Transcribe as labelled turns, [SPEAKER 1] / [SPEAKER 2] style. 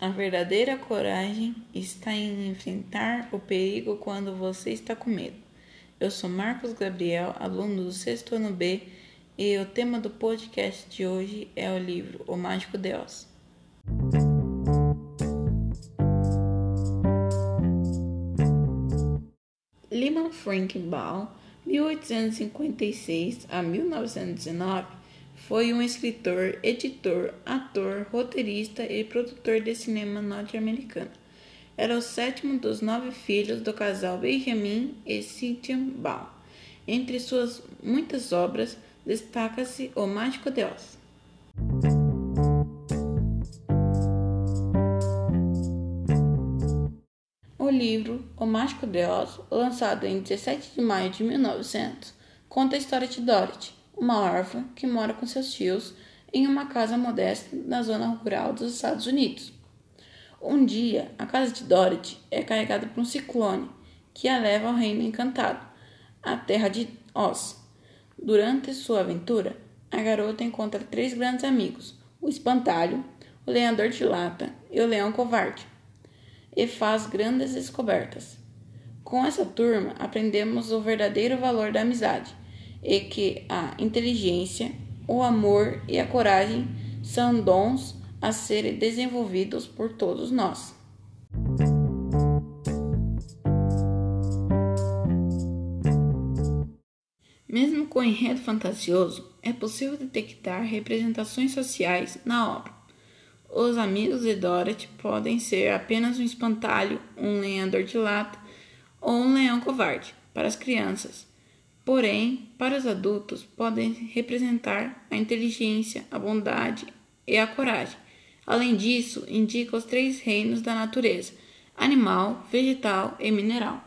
[SPEAKER 1] A verdadeira coragem está em enfrentar o perigo quando você está com medo. Eu sou Marcos Gabriel, aluno do sexto ano B, e o tema do podcast de hoje é o livro O Mágico de Oz. Lima Frank Ball, 1856 a 1919 foi um escritor, editor, ator, roteirista e produtor de cinema norte-americano. Era o sétimo dos nove filhos do casal Benjamin e Cynthia Baum. Entre suas muitas obras, destaca-se O Mágico de Oz. O livro O Mágico de Oz, lançado em 17 de maio de 1900, conta a história de Dorothy, uma órfã que mora com seus tios em uma casa modesta na zona rural dos Estados Unidos. Um dia, a casa de Dorothy é carregada por um ciclone que a leva ao Reino Encantado, a terra de Oz. Durante sua aventura, a garota encontra três grandes amigos: o espantalho, o lenhador de lata e o leão covarde, e faz grandes descobertas. Com essa turma, aprendemos o verdadeiro valor da amizade e que a inteligência, o amor e a coragem são dons a serem desenvolvidos por todos nós. Mesmo com enredo fantasioso, é possível detectar representações sociais na obra. Os amigos de Dorothy podem ser apenas um espantalho, um lenhador de lata ou um leão covarde para as crianças, Porém, para os adultos, podem representar a inteligência, a bondade e a coragem. Além disso, indica os três reinos da natureza: animal, vegetal e mineral.